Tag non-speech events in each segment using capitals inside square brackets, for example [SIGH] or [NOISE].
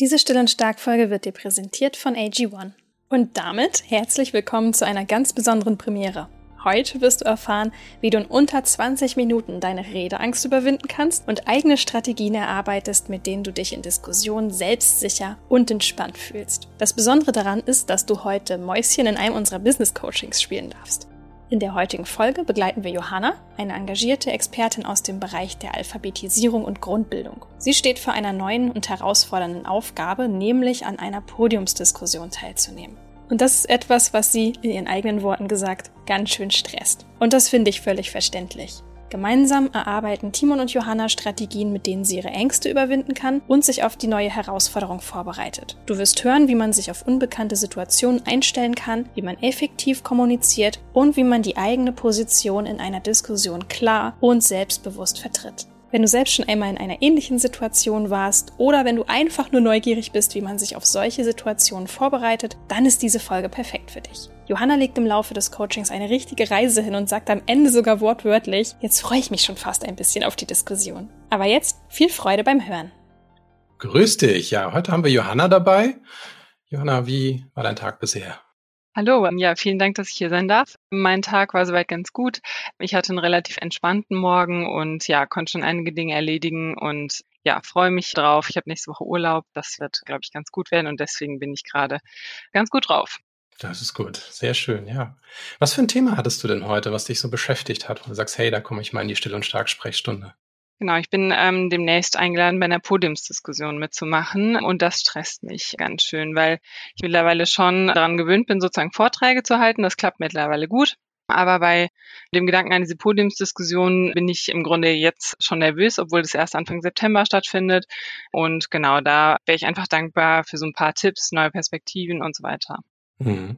Diese Still und Stark Folge wird dir präsentiert von AG1. Und damit herzlich willkommen zu einer ganz besonderen Premiere. Heute wirst du erfahren, wie du in unter 20 Minuten deine Redeangst überwinden kannst und eigene Strategien erarbeitest, mit denen du dich in Diskussionen selbstsicher und entspannt fühlst. Das Besondere daran ist, dass du heute Mäuschen in einem unserer Business Coachings spielen darfst. In der heutigen Folge begleiten wir Johanna, eine engagierte Expertin aus dem Bereich der Alphabetisierung und Grundbildung. Sie steht vor einer neuen und herausfordernden Aufgabe, nämlich an einer Podiumsdiskussion teilzunehmen. Und das ist etwas, was sie, in ihren eigenen Worten gesagt, ganz schön stresst. Und das finde ich völlig verständlich. Gemeinsam erarbeiten Timon und Johanna Strategien, mit denen sie ihre Ängste überwinden kann und sich auf die neue Herausforderung vorbereitet. Du wirst hören, wie man sich auf unbekannte Situationen einstellen kann, wie man effektiv kommuniziert und wie man die eigene Position in einer Diskussion klar und selbstbewusst vertritt. Wenn du selbst schon einmal in einer ähnlichen Situation warst oder wenn du einfach nur neugierig bist, wie man sich auf solche Situationen vorbereitet, dann ist diese Folge perfekt für dich. Johanna legt im Laufe des Coachings eine richtige Reise hin und sagt am Ende sogar wortwörtlich, jetzt freue ich mich schon fast ein bisschen auf die Diskussion. Aber jetzt viel Freude beim Hören. Grüß dich. Ja, heute haben wir Johanna dabei. Johanna, wie war dein Tag bisher? Hallo, ja, vielen Dank, dass ich hier sein darf. Mein Tag war soweit ganz gut. Ich hatte einen relativ entspannten Morgen und ja, konnte schon einige Dinge erledigen und ja, freue mich drauf. Ich habe nächste Woche Urlaub. Das wird, glaube ich, ganz gut werden und deswegen bin ich gerade ganz gut drauf. Das ist gut. Sehr schön, ja. Was für ein Thema hattest du denn heute, was dich so beschäftigt hat, wo du sagst, hey, da komme ich mal in die Still- und Stark-Sprechstunde? Genau, ich bin ähm, demnächst eingeladen, bei einer Podiumsdiskussion mitzumachen und das stresst mich ganz schön, weil ich mittlerweile schon daran gewöhnt bin, sozusagen Vorträge zu halten. Das klappt mittlerweile gut. Aber bei dem Gedanken an diese Podiumsdiskussion bin ich im Grunde jetzt schon nervös, obwohl das erst Anfang September stattfindet. Und genau da wäre ich einfach dankbar für so ein paar Tipps, neue Perspektiven und so weiter. Mhm.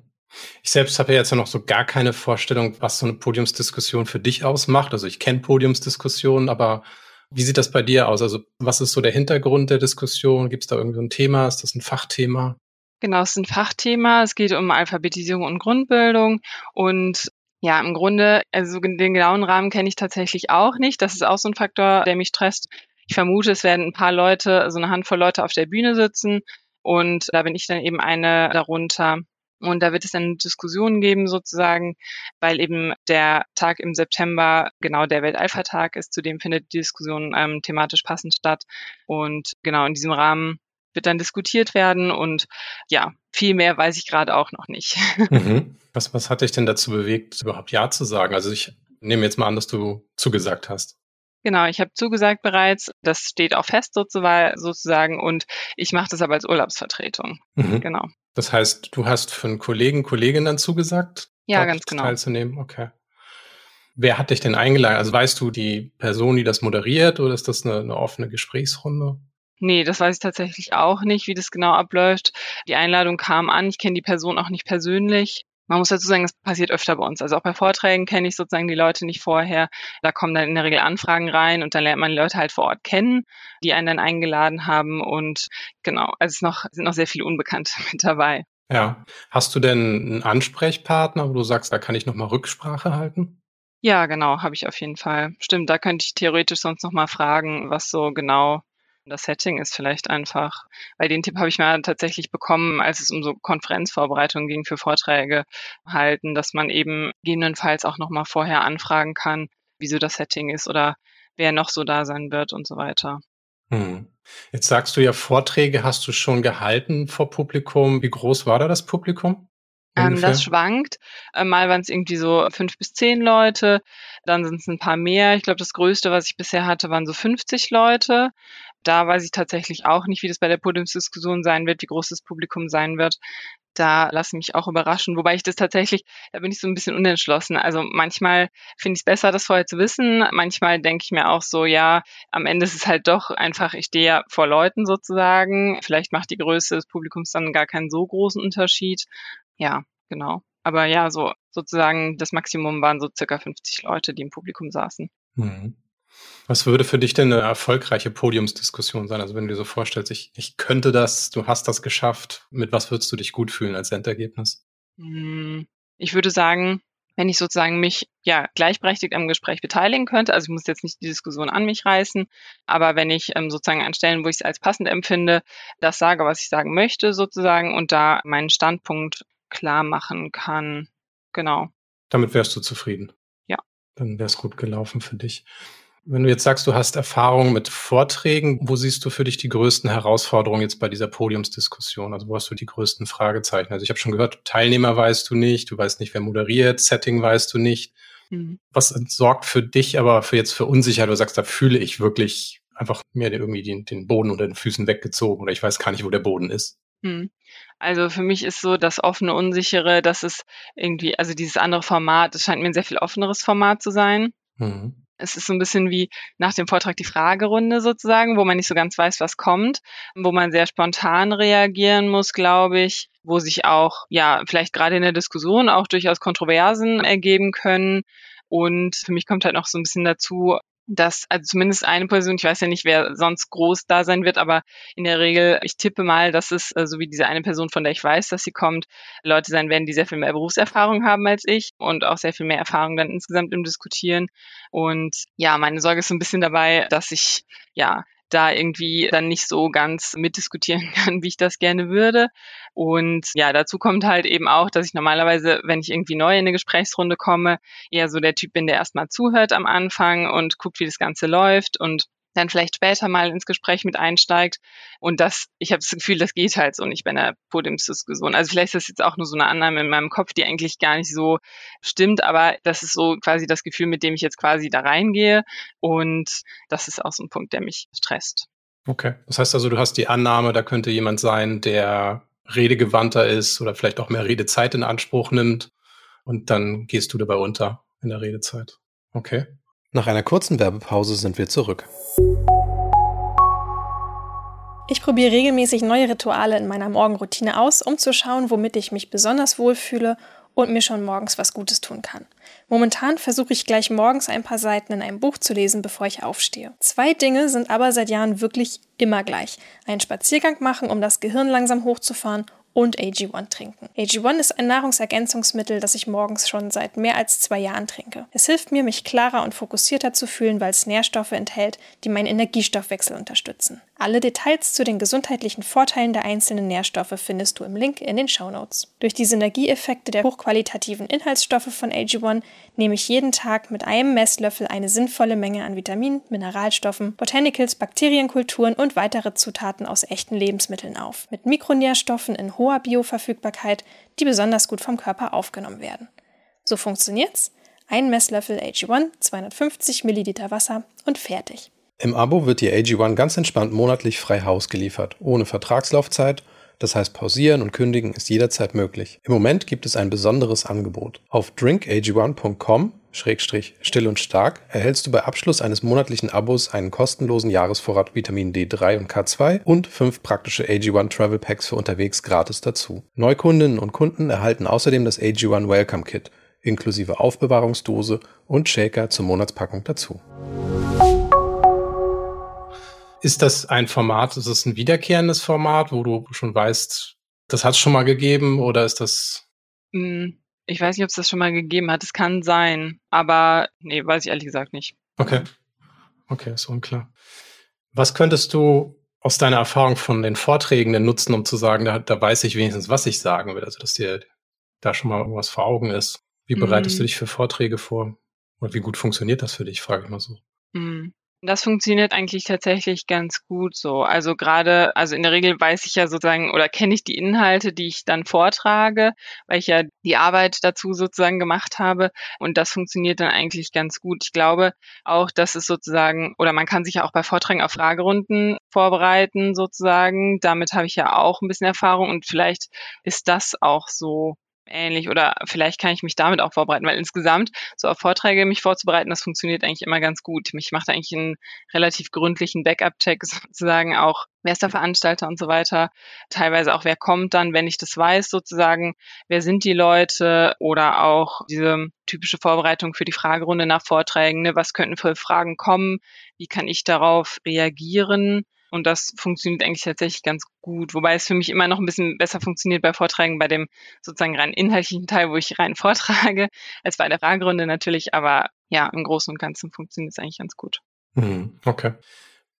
Ich selbst habe ja jetzt noch so gar keine Vorstellung, was so eine Podiumsdiskussion für dich ausmacht. Also ich kenne Podiumsdiskussionen, aber wie sieht das bei dir aus? Also was ist so der Hintergrund der Diskussion? Gibt es da irgendwie ein Thema? Ist das ein Fachthema? Genau, es ist ein Fachthema. Es geht um Alphabetisierung und Grundbildung. Und ja, im Grunde, also den genauen Rahmen kenne ich tatsächlich auch nicht. Das ist auch so ein Faktor, der mich stresst. Ich vermute, es werden ein paar Leute, so eine Handvoll Leute auf der Bühne sitzen. Und da bin ich dann eben eine darunter. Und da wird es dann Diskussionen geben sozusagen, weil eben der Tag im September genau der Weltalpha-Tag ist. Zudem findet die Diskussion ähm, thematisch passend statt. Und genau in diesem Rahmen wird dann diskutiert werden und ja, viel mehr weiß ich gerade auch noch nicht. [LAUGHS] Mhm. Was, was hat dich denn dazu bewegt, überhaupt Ja zu sagen? Also ich nehme jetzt mal an, dass du zugesagt hast. Genau, ich habe zugesagt bereits. Das steht auch fest sozusagen und ich mache das aber als Urlaubsvertretung. Mhm. Genau. Das heißt, du hast für einen Kollegen, Kollegin dann zugesagt? Ja, ganz genau. Teilzunehmen, okay. Wer hat dich denn eingeladen? Also weißt du die Person, die das moderiert oder ist das eine, eine offene Gesprächsrunde? Nee, das weiß ich tatsächlich auch nicht, wie das genau abläuft. Die Einladung kam an. Ich kenne die Person auch nicht persönlich. Man muss dazu sagen, es passiert öfter bei uns. Also auch bei Vorträgen kenne ich sozusagen die Leute nicht vorher. Da kommen dann in der Regel Anfragen rein und dann lernt man die Leute halt vor Ort kennen, die einen dann eingeladen haben. Und genau, also es ist noch, sind noch sehr viele Unbekannte [LAUGHS] mit dabei. Ja. Hast du denn einen Ansprechpartner, wo du sagst, da kann ich nochmal Rücksprache halten? Ja, genau, habe ich auf jeden Fall. Stimmt, da könnte ich theoretisch sonst nochmal fragen, was so genau das Setting ist vielleicht einfach, weil den Tipp habe ich mal tatsächlich bekommen, als es um so Konferenzvorbereitungen ging für Vorträge halten, dass man eben gegebenenfalls auch nochmal vorher anfragen kann, wie so das Setting ist oder wer noch so da sein wird und so weiter. Hm. Jetzt sagst du ja, Vorträge hast du schon gehalten vor Publikum. Wie groß war da das Publikum? Ähm, das schwankt. Äh, mal waren es irgendwie so fünf bis zehn Leute, dann sind es ein paar mehr. Ich glaube, das Größte, was ich bisher hatte, waren so 50 Leute. Da weiß ich tatsächlich auch nicht, wie das bei der Podiumsdiskussion sein wird, wie groß das Publikum sein wird. Da lasse ich mich auch überraschen. Wobei ich das tatsächlich, da bin ich so ein bisschen unentschlossen. Also manchmal finde ich es besser, das vorher zu wissen. Manchmal denke ich mir auch so, ja, am Ende ist es halt doch einfach, ich stehe ja vor Leuten sozusagen. Vielleicht macht die Größe des Publikums dann gar keinen so großen Unterschied. Ja, genau. Aber ja, so sozusagen das Maximum waren so circa 50 Leute, die im Publikum saßen. Mhm. Was würde für dich denn eine erfolgreiche Podiumsdiskussion sein? Also wenn du dir so vorstellst, ich, ich könnte das, du hast das geschafft, mit was würdest du dich gut fühlen als Endergebnis? Hm, ich würde sagen, wenn ich sozusagen mich ja gleichberechtigt am Gespräch beteiligen könnte. Also ich muss jetzt nicht die Diskussion an mich reißen, aber wenn ich ähm, sozusagen an Stellen, wo ich es als passend empfinde, das sage, was ich sagen möchte sozusagen und da meinen Standpunkt klar machen kann. Genau. Damit wärst du zufrieden. Ja. Dann wäre es gut gelaufen für dich. Wenn du jetzt sagst, du hast Erfahrung mit Vorträgen, wo siehst du für dich die größten Herausforderungen jetzt bei dieser Podiumsdiskussion? Also wo hast du die größten Fragezeichen? Also ich habe schon gehört, Teilnehmer weißt du nicht, du weißt nicht, wer moderiert, Setting weißt du nicht. Mhm. Was sorgt für dich aber für jetzt für Unsicherheit? Du sagst, da fühle ich wirklich einfach mir irgendwie den, den Boden unter den Füßen weggezogen oder ich weiß gar nicht, wo der Boden ist. Mhm. Also für mich ist so das offene, unsichere, dass es irgendwie, also dieses andere Format, es scheint mir ein sehr viel offeneres Format zu sein. Mhm. Es ist so ein bisschen wie nach dem Vortrag die Fragerunde sozusagen, wo man nicht so ganz weiß, was kommt, wo man sehr spontan reagieren muss, glaube ich, wo sich auch, ja, vielleicht gerade in der Diskussion auch durchaus Kontroversen ergeben können. Und für mich kommt halt noch so ein bisschen dazu, dass also zumindest eine Person, ich weiß ja nicht, wer sonst groß da sein wird, aber in der Regel, ich tippe mal, dass es, äh, so wie diese eine Person, von der ich weiß, dass sie kommt, Leute sein werden, die sehr viel mehr Berufserfahrung haben als ich und auch sehr viel mehr Erfahrung dann insgesamt im Diskutieren. Und ja, meine Sorge ist so ein bisschen dabei, dass ich ja da irgendwie dann nicht so ganz mitdiskutieren [LAUGHS] kann, wie ich das gerne würde. Und ja, dazu kommt halt eben auch, dass ich normalerweise, wenn ich irgendwie neu in eine Gesprächsrunde komme, eher so der Typ bin, der erstmal zuhört am Anfang und guckt, wie das Ganze läuft und dann vielleicht später mal ins Gespräch mit einsteigt. Und das, ich habe das Gefühl, das geht halt so nicht bei einer Podiumsdiskussion. Also vielleicht ist das jetzt auch nur so eine Annahme in meinem Kopf, die eigentlich gar nicht so stimmt, aber das ist so quasi das Gefühl, mit dem ich jetzt quasi da reingehe. Und das ist auch so ein Punkt, der mich stresst. Okay. Das heißt also, du hast die Annahme, da könnte jemand sein, der redegewandter ist oder vielleicht auch mehr Redezeit in Anspruch nimmt. Und dann gehst du dabei unter in der Redezeit. Okay. Nach einer kurzen Werbepause sind wir zurück. Ich probiere regelmäßig neue Rituale in meiner Morgenroutine aus, um zu schauen, womit ich mich besonders wohlfühle und mir schon morgens was Gutes tun kann. Momentan versuche ich gleich morgens ein paar Seiten in einem Buch zu lesen, bevor ich aufstehe. Zwei Dinge sind aber seit Jahren wirklich immer gleich. Einen Spaziergang machen, um das Gehirn langsam hochzufahren und AG1 trinken. AG1 ist ein Nahrungsergänzungsmittel, das ich morgens schon seit mehr als zwei Jahren trinke. Es hilft mir, mich klarer und fokussierter zu fühlen, weil es Nährstoffe enthält, die meinen Energiestoffwechsel unterstützen. Alle Details zu den gesundheitlichen Vorteilen der einzelnen Nährstoffe findest du im Link in den Show Notes. Durch die Synergieeffekte der hochqualitativen Inhaltsstoffe von AG1 nehme ich jeden Tag mit einem Messlöffel eine sinnvolle Menge an Vitaminen, Mineralstoffen, Botanicals, Bakterienkulturen und weitere Zutaten aus echten Lebensmitteln auf. Mit Mikronährstoffen in hoher Bioverfügbarkeit, die besonders gut vom Körper aufgenommen werden. So funktioniert's. Ein Messlöffel AG1, 250 Milliliter Wasser und fertig. Im Abo wird die AG1 ganz entspannt monatlich frei Haus geliefert, ohne Vertragslaufzeit. Das heißt, pausieren und kündigen ist jederzeit möglich. Im Moment gibt es ein besonderes Angebot. Auf drinkag1.com Schrägstrich still und stark erhältst du bei Abschluss eines monatlichen Abos einen kostenlosen Jahresvorrat Vitamin D3 und K2 und fünf praktische AG1 Travel Packs für unterwegs gratis dazu. Neukundinnen und Kunden erhalten außerdem das AG1 Welcome Kit inklusive Aufbewahrungsdose und Shaker zur Monatspackung dazu. Ist das ein Format, ist es ein wiederkehrendes Format, wo du schon weißt, das hat es schon mal gegeben oder ist das? Hm, ich weiß nicht, ob es das schon mal gegeben hat. Es kann sein, aber nee, weiß ich ehrlich gesagt nicht. Okay. Okay, ist unklar. Was könntest du aus deiner Erfahrung von den Vorträgen denn nutzen, um zu sagen, da, da weiß ich wenigstens, was ich sagen will, also dass dir da schon mal irgendwas vor Augen ist? Wie bereitest mm. du dich für Vorträge vor? Und wie gut funktioniert das für dich, frage ich mal so. Mm. Das funktioniert eigentlich tatsächlich ganz gut so. Also gerade, also in der Regel weiß ich ja sozusagen oder kenne ich die Inhalte, die ich dann vortrage, weil ich ja die Arbeit dazu sozusagen gemacht habe. Und das funktioniert dann eigentlich ganz gut. Ich glaube auch, dass es sozusagen, oder man kann sich ja auch bei Vorträgen auf Fragerunden vorbereiten sozusagen. Damit habe ich ja auch ein bisschen Erfahrung und vielleicht ist das auch so ähnlich. Oder vielleicht kann ich mich damit auch vorbereiten, weil insgesamt so auf Vorträge mich vorzubereiten, das funktioniert eigentlich immer ganz gut. Ich mache eigentlich einen relativ gründlichen Backup-Check [LAUGHS] sozusagen auch, wer ist der Veranstalter und so weiter, teilweise auch wer kommt dann, wenn ich das weiß sozusagen, wer sind die Leute? Oder auch diese typische Vorbereitung für die Fragerunde nach Vorträgen, ne? was könnten für Fragen kommen, wie kann ich darauf reagieren Und das funktioniert eigentlich tatsächlich ganz gut. Wobei es für mich immer noch ein bisschen besser funktioniert bei Vorträgen bei dem sozusagen rein inhaltlichen Teil, wo ich rein [LAUGHS] vortrage, als bei der Fragerunde natürlich. Aber ja, im Großen und Ganzen funktioniert es eigentlich ganz gut. Hm, okay.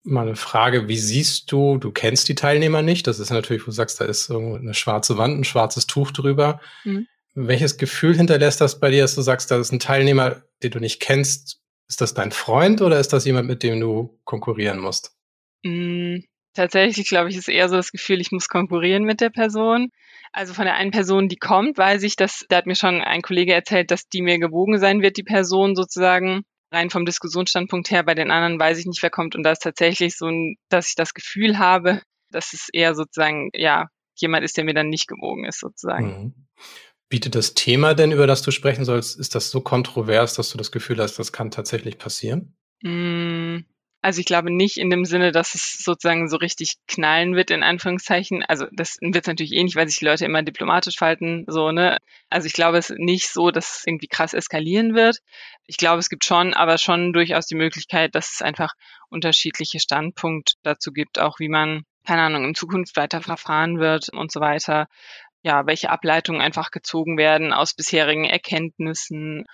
Mal eine Frage, wie siehst du, du kennst die Teilnehmer nicht, das ist natürlich, wo du sagst, da ist irgendwo eine schwarze Wand, ein schwarzes Tuch drüber. Mhm. Welches Gefühl hinterlässt das bei dir, dass du sagst, da ist ein Teilnehmer, den du nicht kennst? Ist das dein Freund oder ist das jemand, mit dem du konkurrieren musst? Mm, tatsächlich, glaube ich, ist eher so das Gefühl, ich muss konkurrieren mit der Person. Also von der einen Person, die kommt, weiß ich, dass, da hat mir schon ein Kollege erzählt, dass die mir gewogen sein wird, die Person sozusagen. Rein vom Diskussionsstandpunkt her, bei den anderen weiß ich nicht, wer kommt. Und da ist tatsächlich so, dass ich das Gefühl habe, dass es eher sozusagen, ja, jemand ist, der mir dann nicht gewogen ist, sozusagen. Mhm. Bietet das Thema denn, über das du sprechen sollst, ist das so kontrovers, dass du das Gefühl hast, das kann tatsächlich passieren? Mm, also ich glaube nicht in dem Sinne, dass es sozusagen so richtig knallen wird, in Anführungszeichen. Also das wird natürlich eh nicht, weil sich die Leute immer diplomatisch verhalten, so, ne? Also ich glaube es nicht so, dass es irgendwie krass eskalieren wird. Ich glaube, es gibt schon, aber schon durchaus die Möglichkeit, dass es einfach unterschiedliche Standpunkte dazu gibt, auch wie man, keine Ahnung, in Zukunft weiter verfahren wird und so weiter. Ja, welche Ableitungen einfach gezogen werden aus bisherigen Erkenntnissen,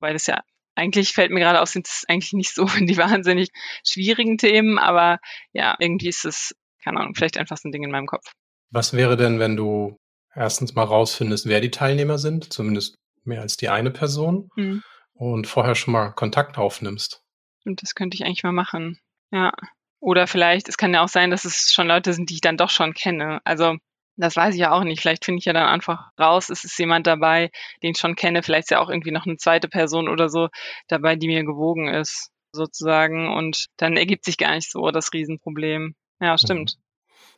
weil es ja eigentlich fällt mir gerade auf, sind es eigentlich nicht so [LAUGHS] die wahnsinnig schwierigen Themen, aber ja, irgendwie ist es, keine Ahnung, vielleicht einfach so ein Ding in meinem Kopf. Was wäre denn, wenn du erstens mal rausfindest, wer die Teilnehmer sind, zumindest mehr als die eine Person, hm. und vorher schon mal Kontakt aufnimmst? Und das könnte ich eigentlich mal machen. Ja. Oder vielleicht, es kann ja auch sein, dass es schon Leute sind, die ich dann doch schon kenne. Also das weiß ich ja auch nicht. Vielleicht finde ich ja dann einfach raus, es ist jemand dabei, den ich schon kenne. Vielleicht ist ja auch irgendwie noch eine zweite Person oder so dabei, die mir gewogen ist, sozusagen. Und dann ergibt sich gar nicht so das Riesenproblem. Ja, mhm. stimmt.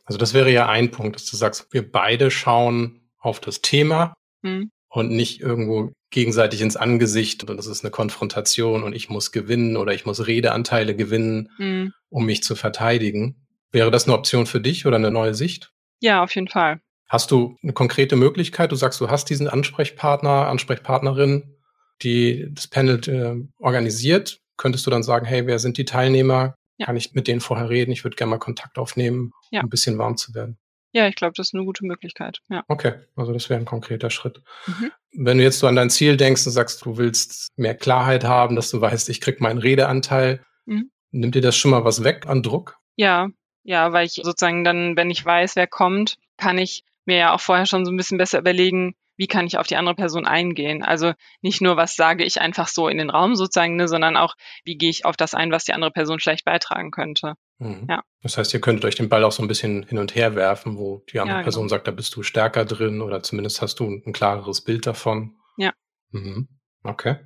Also das wäre ja ein Punkt, dass du sagst, wir beide schauen auf das Thema hm. und nicht irgendwo gegenseitig ins Angesicht und das ist eine Konfrontation und ich muss gewinnen oder ich muss Redeanteile gewinnen, hm. um mich zu verteidigen. Wäre das eine Option für dich oder eine neue Sicht? Ja, auf jeden Fall. Hast du eine konkrete Möglichkeit? Du sagst, du hast diesen Ansprechpartner, Ansprechpartnerin, die das Panel äh, organisiert. Könntest du dann sagen, hey, wer sind die Teilnehmer? Ja. Kann ich mit denen vorher reden? Ich würde gerne mal Kontakt aufnehmen, ja. um ein bisschen warm zu werden. Ja, ich glaube, das ist eine gute Möglichkeit. Ja. Okay, also das wäre ein konkreter Schritt. Mhm. Wenn du jetzt so an dein Ziel denkst und sagst, du willst mehr Klarheit haben, dass du weißt, ich krieg meinen Redeanteil, mhm. nimmt dir das schon mal was weg an Druck? Ja, ja, weil ich sozusagen dann, wenn ich weiß, wer kommt, kann ich mir ja auch vorher schon so ein bisschen besser überlegen, wie kann ich auf die andere Person eingehen. Also nicht nur, was sage ich einfach so in den Raum sozusagen, ne, sondern auch, wie gehe ich auf das ein, was die andere Person vielleicht beitragen könnte. Mhm. Ja. Das heißt, ihr könntet euch den Ball auch so ein bisschen hin und her werfen, wo die andere ja, Person genau. sagt, da bist du stärker drin oder zumindest hast du ein klareres Bild davon. Ja. Mhm. Okay.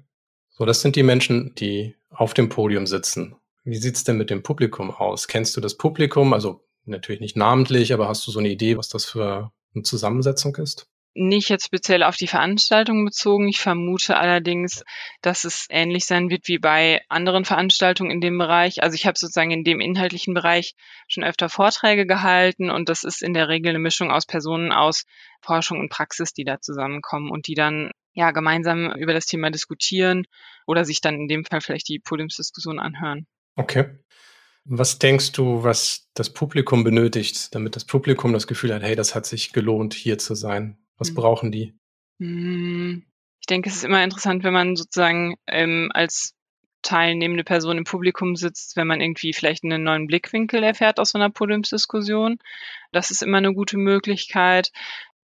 So, das sind die Menschen, die auf dem Podium sitzen. Wie sieht's denn mit dem Publikum aus? Kennst du das Publikum? Also natürlich nicht namentlich, aber hast du so eine Idee, was das für eine Zusammensetzung ist? Nicht jetzt speziell auf die Veranstaltung bezogen. Ich vermute allerdings, dass es ähnlich sein wird wie bei anderen Veranstaltungen in dem Bereich. Also ich habe sozusagen in dem inhaltlichen Bereich schon öfter Vorträge gehalten und das ist in der Regel eine Mischung aus Personen aus Forschung und Praxis, die da zusammenkommen und die dann ja gemeinsam über das Thema diskutieren oder sich dann in dem Fall vielleicht die Podiumsdiskussion anhören. Okay. Was denkst du, was das Publikum benötigt, damit das Publikum das Gefühl hat, hey, das hat sich gelohnt, hier zu sein? Was mhm. brauchen die? Hm, ich denke, es ist immer interessant, wenn man sozusagen ähm, als teilnehmende Person im Publikum sitzt, wenn man irgendwie vielleicht einen neuen Blickwinkel erfährt aus so einer Podiumsdiskussion. Das ist immer eine gute Möglichkeit.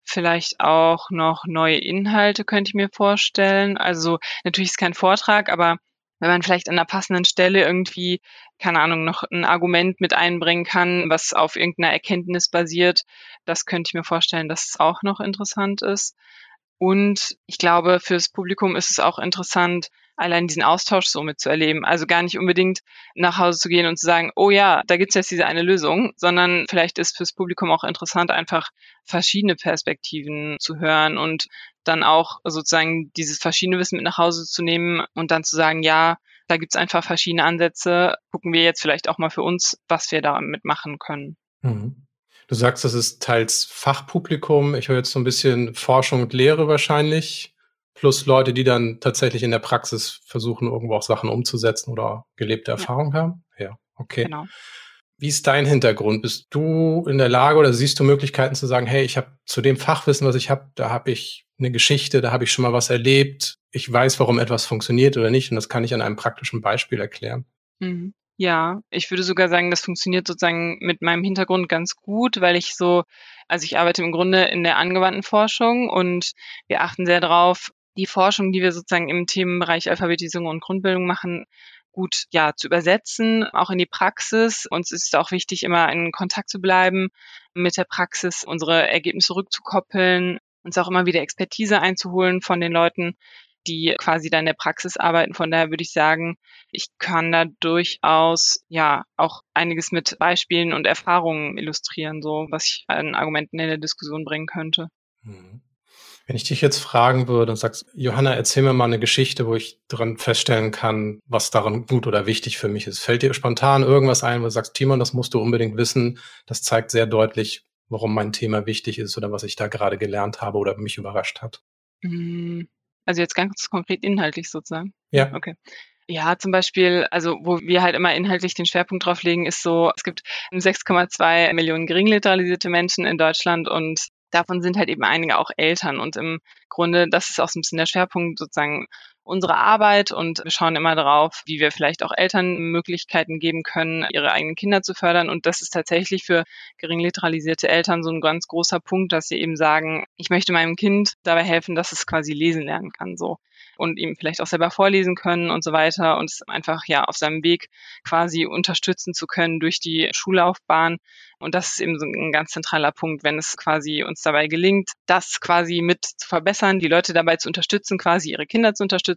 Vielleicht auch noch neue Inhalte könnte ich mir vorstellen. Also natürlich ist es kein Vortrag, aber wenn man vielleicht an der passenden Stelle irgendwie, keine Ahnung, noch ein Argument mit einbringen kann, was auf irgendeiner Erkenntnis basiert, das könnte ich mir vorstellen, dass es auch noch interessant ist. Und ich glaube, fürs Publikum ist es auch interessant, allein diesen Austausch so mitzuerleben. Also gar nicht unbedingt nach Hause zu gehen und zu sagen, oh ja, da gibt's jetzt diese eine Lösung, sondern vielleicht ist fürs Publikum auch interessant, einfach verschiedene Perspektiven zu hören und dann auch sozusagen dieses verschiedene Wissen mit nach Hause zu nehmen und dann zu sagen, ja, da gibt's einfach verschiedene Ansätze. Gucken wir jetzt vielleicht auch mal für uns, was wir damit machen können. Mhm. Du sagst, das ist teils Fachpublikum. Ich höre jetzt so ein bisschen Forschung und Lehre wahrscheinlich plus Leute, die dann tatsächlich in der Praxis versuchen, irgendwo auch Sachen umzusetzen oder gelebte Erfahrung ja. haben. Ja, okay. Genau. Wie ist dein Hintergrund? Bist du in der Lage oder siehst du Möglichkeiten zu sagen, hey, ich habe zu dem Fachwissen, was ich habe, da habe ich eine Geschichte, da habe ich schon mal was erlebt, ich weiß, warum etwas funktioniert oder nicht und das kann ich an einem praktischen Beispiel erklären. Mhm. Ja, ich würde sogar sagen, das funktioniert sozusagen mit meinem Hintergrund ganz gut, weil ich so, also ich arbeite im Grunde in der angewandten Forschung und wir achten sehr darauf, die Forschung, die wir sozusagen im Themenbereich Alphabetisierung und Grundbildung machen, gut ja zu übersetzen, auch in die Praxis. Uns ist auch wichtig, immer in Kontakt zu bleiben mit der Praxis, unsere Ergebnisse rückzukoppeln, uns auch immer wieder Expertise einzuholen von den Leuten, die quasi da in der Praxis arbeiten. Von daher würde ich sagen, ich kann da durchaus ja auch einiges mit Beispielen und Erfahrungen illustrieren, so was ich an Argumenten in der Diskussion bringen könnte. Mhm. Wenn ich dich jetzt fragen würde und sagst, Johanna, erzähl mir mal eine Geschichte, wo ich dran feststellen kann, was daran gut oder wichtig für mich ist. Fällt dir spontan irgendwas ein, wo du sagst, Timon, das musst du unbedingt wissen. Das zeigt sehr deutlich, warum mein Thema wichtig ist oder was ich da gerade gelernt habe oder mich überrascht hat. Hm. Also jetzt ganz konkret inhaltlich sozusagen. Ja. Okay. Ja, zum Beispiel, also wo wir halt immer inhaltlich den Schwerpunkt drauf legen, ist so, es gibt 6,2 Millionen geringliteralisierte Menschen in Deutschland und davon sind halt eben einige auch Eltern. Und im Grunde, das ist auch so ein bisschen der Schwerpunkt sozusagen unsere Arbeit und wir schauen immer darauf, wie wir vielleicht auch Eltern Möglichkeiten geben können, ihre eigenen Kinder zu fördern. Und das ist tatsächlich für geringliteralisierte Eltern so ein ganz großer Punkt, dass sie eben sagen, ich möchte meinem Kind dabei helfen, dass es quasi lesen lernen kann, so. Und ihm vielleicht auch selber vorlesen können und so weiter und es einfach ja auf seinem Weg quasi unterstützen zu können durch die Schullaufbahn. Und das ist eben so ein ganz zentraler Punkt, wenn es quasi uns dabei gelingt, das quasi mit zu verbessern, die Leute dabei zu unterstützen, quasi ihre Kinder zu unterstützen.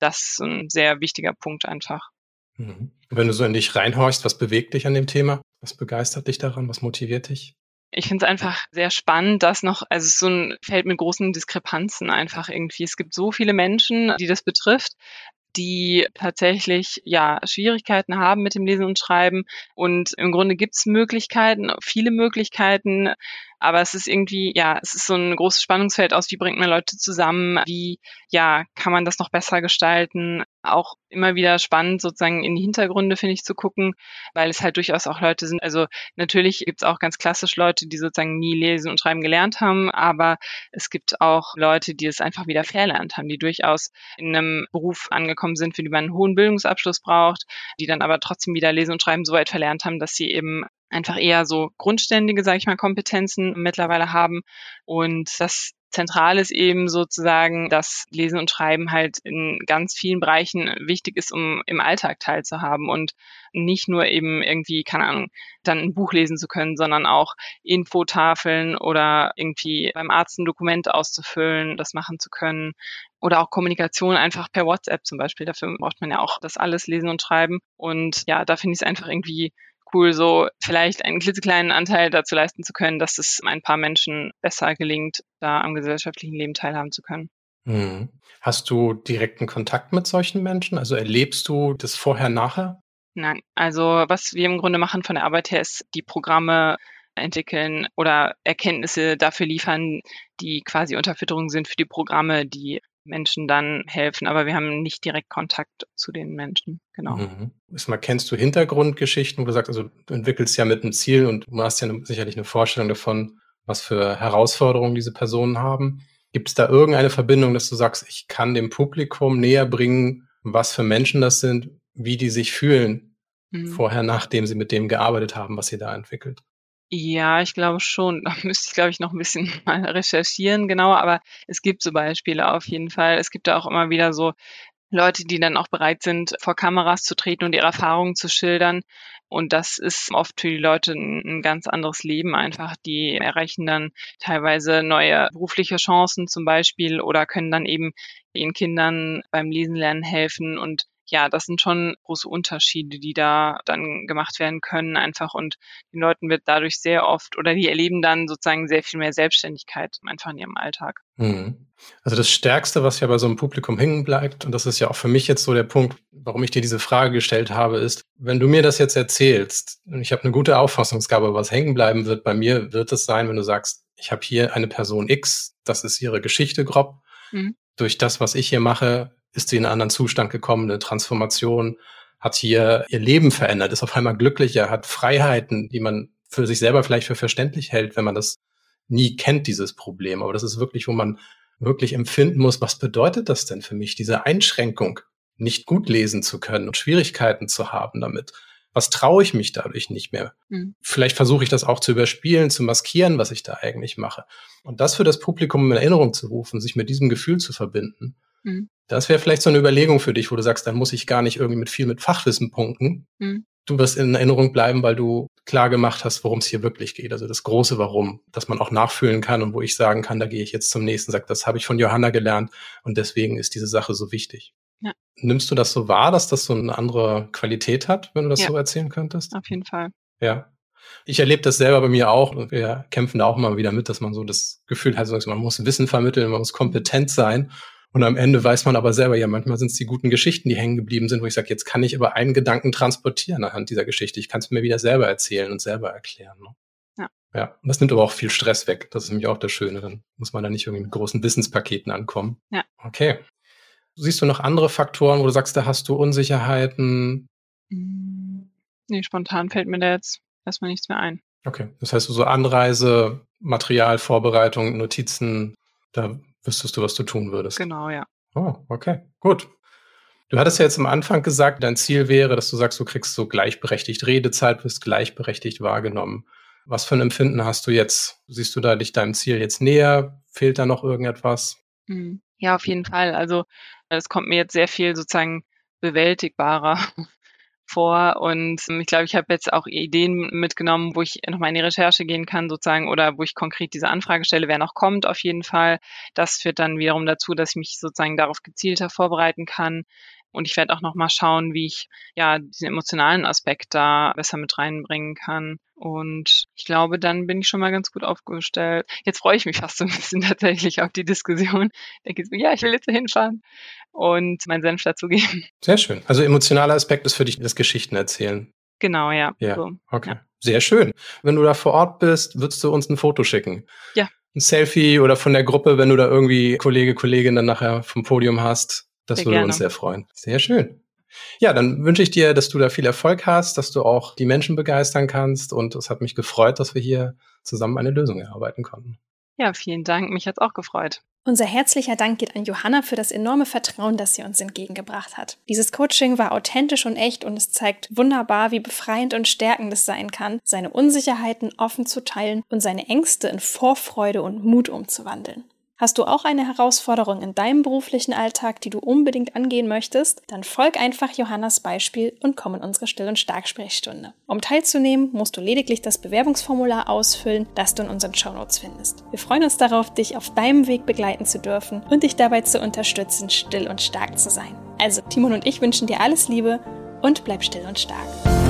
Das ist ein sehr wichtiger Punkt einfach. Mhm. Wenn du so in dich reinhorchst, was bewegt dich an dem Thema? Was begeistert dich daran? Was motiviert dich? Ich finde es einfach sehr spannend, dass noch, also es ist so ein Feld mit großen Diskrepanzen einfach irgendwie. Es gibt so viele Menschen, die das betrifft, die tatsächlich ja Schwierigkeiten haben mit dem Lesen und Schreiben. Und im Grunde gibt es Möglichkeiten, viele Möglichkeiten, aber es ist irgendwie, ja, es ist so ein großes Spannungsfeld aus, wie bringt man Leute zusammen, wie, ja, kann man das noch besser gestalten. Auch immer wieder spannend, sozusagen in die Hintergründe, finde ich, zu gucken, weil es halt durchaus auch Leute sind. Also natürlich gibt es auch ganz klassisch Leute, die sozusagen nie lesen und schreiben gelernt haben, aber es gibt auch Leute, die es einfach wieder verlernt haben, die durchaus in einem Beruf angekommen sind, für die man einen hohen Bildungsabschluss braucht, die dann aber trotzdem wieder lesen und schreiben so weit verlernt haben, dass sie eben einfach eher so grundständige, sage ich mal, Kompetenzen mittlerweile haben. Und das Zentral ist eben sozusagen, dass Lesen und Schreiben halt in ganz vielen Bereichen wichtig ist, um im Alltag teilzuhaben und nicht nur eben irgendwie, keine Ahnung, dann ein Buch lesen zu können, sondern auch Infotafeln oder irgendwie beim Arzt ein Dokument auszufüllen, das machen zu können. Oder auch Kommunikation einfach per WhatsApp zum Beispiel. Dafür braucht man ja auch das alles lesen und schreiben. Und ja, da finde ich es einfach irgendwie cool, so vielleicht einen klitzekleinen Anteil dazu leisten zu können, dass es ein paar Menschen besser gelingt, da am gesellschaftlichen Leben teilhaben zu können. Mhm. Hast du direkten Kontakt mit solchen Menschen? Also erlebst du das vorher, nachher? Nein, also was wir im Grunde machen von der Arbeit her ist die Programme entwickeln oder Erkenntnisse dafür liefern, die quasi Unterfütterung sind für die Programme, die Menschen dann helfen, aber wir haben nicht direkt Kontakt zu den Menschen, genau. Mhm. Mal, kennst du Hintergrundgeschichten, wo du sagst, also du entwickelst ja mit einem Ziel und du hast ja sicherlich eine Vorstellung davon, was für Herausforderungen diese Personen haben. Gibt es da irgendeine Verbindung, dass du sagst, ich kann dem Publikum näher bringen, was für Menschen das sind, wie die sich fühlen, mhm. vorher, nachdem sie mit dem gearbeitet haben, was ihr da entwickelt? Ja, ich glaube schon. [LAUGHS] Da müsste ich, glaube ich, noch ein bisschen [LAUGHS] mal recherchieren genauer, aber es gibt so Beispiele auf jeden Fall. Es gibt da auch immer wieder so Leute, die dann auch bereit sind, vor Kameras zu treten und ihre Erfahrungen zu schildern. Und das ist oft für die Leute ein, ganz anderes Leben einfach. Die erreichen dann teilweise neue berufliche Chancen zum Beispiel oder können dann eben ihren Kindern beim Lesen lernen helfen und ja, das sind schon große Unterschiede, die da dann gemacht werden können einfach und den Leuten wird dadurch sehr oft oder die erleben dann sozusagen sehr viel mehr Selbstständigkeit einfach in ihrem Alltag. Mhm. Also das Stärkste, was ja bei so einem Publikum hängen bleibt, und das ist ja auch für mich jetzt so der Punkt, warum ich dir diese Frage gestellt habe, ist, wenn du mir das jetzt erzählst, und ich habe eine gute Auffassungsgabe, was hängen bleiben wird bei mir, wird es sein, wenn du sagst, ich habe hier eine Person X, das ist ihre Geschichte grob. Mhm. Durch das, was ich hier mache, ist sie in einen anderen Zustand gekommen, eine Transformation, hat hier ihr Leben verändert, ist auf einmal glücklicher, hat Freiheiten, die man für sich selber vielleicht für verständlich hält, wenn man das nie kennt, dieses Problem. Aber das ist wirklich, wo man wirklich empfinden muss, was bedeutet das denn für mich, diese Einschränkung, nicht gut lesen zu können und Schwierigkeiten zu haben damit. Was traue ich mich dadurch nicht mehr? Mhm. Vielleicht versuche ich das auch zu überspielen, zu maskieren, was ich da eigentlich mache. Und das für das Publikum in Erinnerung zu rufen, sich mit diesem Gefühl zu verbinden, mhm. Das wäre vielleicht so eine Überlegung für dich, wo du sagst, dann muss ich gar nicht irgendwie mit viel mit Fachwissen punkten. Mhm. Du wirst in Erinnerung bleiben, weil du klar gemacht hast, worum es hier wirklich geht. Also das große Warum, dass man auch nachfühlen kann und wo ich sagen kann, da gehe ich jetzt zum nächsten, sag, das habe ich von Johanna gelernt und deswegen ist diese Sache so wichtig. Ja. Nimmst du das so wahr, dass das so eine andere Qualität hat, wenn du das ja. so erzählen könntest? Auf jeden Fall. Ja. Ich erlebe das selber bei mir auch und wir kämpfen da auch mal wieder mit, dass man so das Gefühl hat, man muss Wissen vermitteln, man muss kompetent sein. Und am Ende weiß man aber selber, ja, manchmal sind es die guten Geschichten, die hängen geblieben sind, wo ich sage, jetzt kann ich aber einen Gedanken transportieren anhand dieser Geschichte. Ich kann es mir wieder selber erzählen und selber erklären. Ne? Ja. Ja, und das nimmt aber auch viel Stress weg. Das ist nämlich auch das Schöne. Dann muss man da nicht irgendwie mit großen Wissenspaketen ankommen. Ja. Okay. Siehst du noch andere Faktoren, wo du sagst, da hast du Unsicherheiten? Hm, nee, spontan fällt mir da jetzt erstmal nichts mehr ein. Okay. Das heißt, so Anreise, Material, Vorbereitung, Notizen, da wüsstest du, was du tun würdest. Genau, ja. Oh, okay. Gut. Du hattest ja jetzt am Anfang gesagt, dein Ziel wäre, dass du sagst, du kriegst so gleichberechtigt Redezeit, wirst gleichberechtigt wahrgenommen. Was für ein Empfinden hast du jetzt? Siehst du da dich deinem Ziel jetzt näher? Fehlt da noch irgendetwas? Hm. Ja, auf jeden Fall. Also es kommt mir jetzt sehr viel sozusagen bewältigbarer vor und ich glaube, ich habe jetzt auch Ideen mitgenommen, wo ich nochmal in die Recherche gehen kann sozusagen oder wo ich konkret diese Anfrage stelle, wer noch kommt auf jeden Fall. Das führt dann wiederum dazu, dass ich mich sozusagen darauf gezielter vorbereiten kann. Und ich werde auch nochmal schauen, wie ich ja diesen emotionalen Aspekt da besser mit reinbringen kann. Und ich glaube, dann bin ich schon mal ganz gut aufgestellt. Jetzt freue ich mich fast so ein bisschen [LAUGHS] tatsächlich auf die Diskussion. Da geht es mir, ja, ich will jetzt hinfahren und meinen Senf dazugeben. Sehr schön. Also emotionaler Aspekt ist für dich das Geschichten erzählen. Genau, ja. Ja, so, okay. Ja. Sehr schön. Wenn du da vor Ort bist, würdest du uns ein Foto schicken? Ja. Ein Selfie oder von der Gruppe, wenn du da irgendwie Kollege, Kollegin dann nachher vom Podium hast. Das sehr würde gerne. uns sehr freuen. Sehr schön. Ja, dann wünsche ich dir, dass du da viel Erfolg hast, dass du auch die Menschen begeistern kannst. Und es hat mich gefreut, dass wir hier zusammen eine Lösung erarbeiten konnten. Ja, vielen Dank. Mich hat's auch gefreut. Unser herzlicher Dank geht an Johanna für das enorme Vertrauen, das sie uns entgegengebracht hat. Dieses Coaching war authentisch und echt und es zeigt wunderbar, wie befreiend und stärkend es sein kann, seine Unsicherheiten offen zu teilen und seine Ängste in Vorfreude und Mut umzuwandeln. Hast du auch eine Herausforderung in deinem beruflichen Alltag, die du unbedingt angehen möchtest? Dann folg einfach Johannas Beispiel und komm in unsere Still- und Starksprechstunde. Um teilzunehmen, musst du lediglich das Bewerbungsformular ausfüllen, das du in unseren Shownotes findest. Wir freuen uns darauf, dich auf deinem Weg begleiten zu dürfen und dich dabei zu unterstützen, still und stark zu sein. Also, Timon und ich wünschen dir alles Liebe und bleib still und stark.